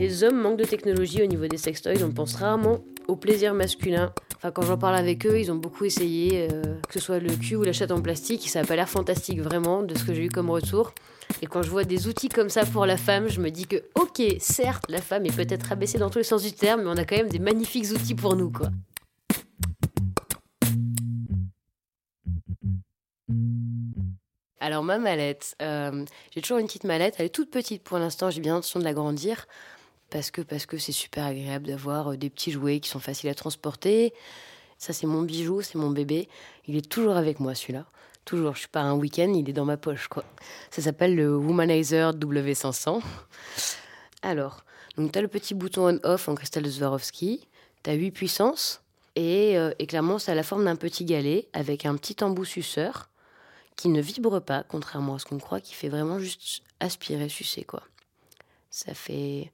Les hommes manquent de technologie au niveau des sextoys, on pense rarement au plaisir masculin. Enfin, quand j'en parle avec eux, ils ont beaucoup essayé, euh, que ce soit le cul ou la chatte en plastique, ça n'a pas l'air fantastique vraiment de ce que j'ai eu comme retour. Et quand je vois des outils comme ça pour la femme, je me dis que, ok, certes, la femme est peut-être rabaissée dans tous les sens du terme, mais on a quand même des magnifiques outils pour nous, quoi. Alors ma mallette, euh, j'ai toujours une petite mallette, elle est toute petite pour l'instant, j'ai bien l'intention de l'agrandir parce que parce que c'est super agréable d'avoir euh, des petits jouets qui sont faciles à transporter. Ça c'est mon bijou, c'est mon bébé. Il est toujours avec moi celui-là. Toujours, je suis pas un week-end, il est dans ma poche quoi. Ça s'appelle le Womanizer W500. Alors, donc tu as le petit bouton on-off en cristal de Swarovski, tu as 8 puissances et, euh, et clairement ça a la forme d'un petit galet avec un petit embout suceur qui ne vibre pas, contrairement à ce qu'on croit, qui fait vraiment juste aspirer, sucer quoi. Ça fait.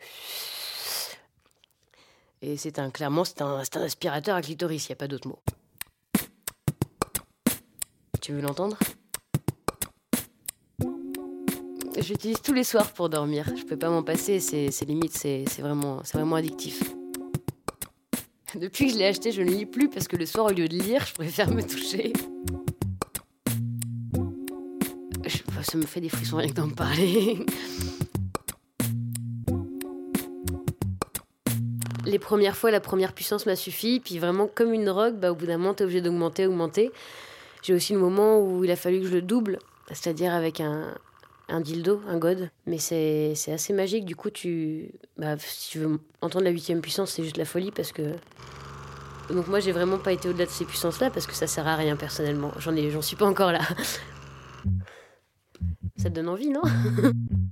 Et c'est un, clairement, c'est un, un, aspirateur à clitoris, il n'y a pas d'autre mot. Tu veux l'entendre? J'utilise tous les soirs pour dormir. Je peux pas m'en passer, c'est, limite, c'est, vraiment, vraiment addictif. Depuis que je l'ai acheté, je ne lis plus parce que le soir, au lieu de lire, je préfère me toucher. ça me fait des frissons rien que d'en parler. Les premières fois, la première puissance m'a suffi. Puis vraiment, comme une drogue, bah, au bout d'un moment, t'es obligé d'augmenter, augmenter. J'ai aussi le moment où il a fallu que je le double, c'est-à-dire avec un, un dildo, un god. Mais c'est assez magique. Du coup, tu, bah, si tu veux entendre la huitième puissance, c'est juste la folie parce que. Donc moi, j'ai vraiment pas été au-delà de ces puissances-là parce que ça sert à rien personnellement. J'en ai, j'en suis pas encore là. ça te donne envie, non?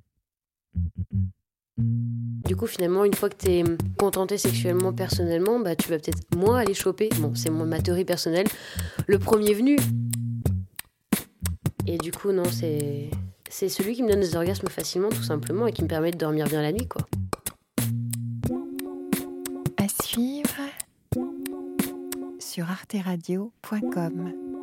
finalement, une fois que tu es contenté sexuellement, personnellement, bah, tu vas peut-être moins aller choper. Bon, c'est ma théorie personnelle. Le premier venu. Et du coup, non, c'est. C'est celui qui me donne des orgasmes facilement, tout simplement, et qui me permet de dormir bien la nuit, quoi. À suivre sur arteradio.com.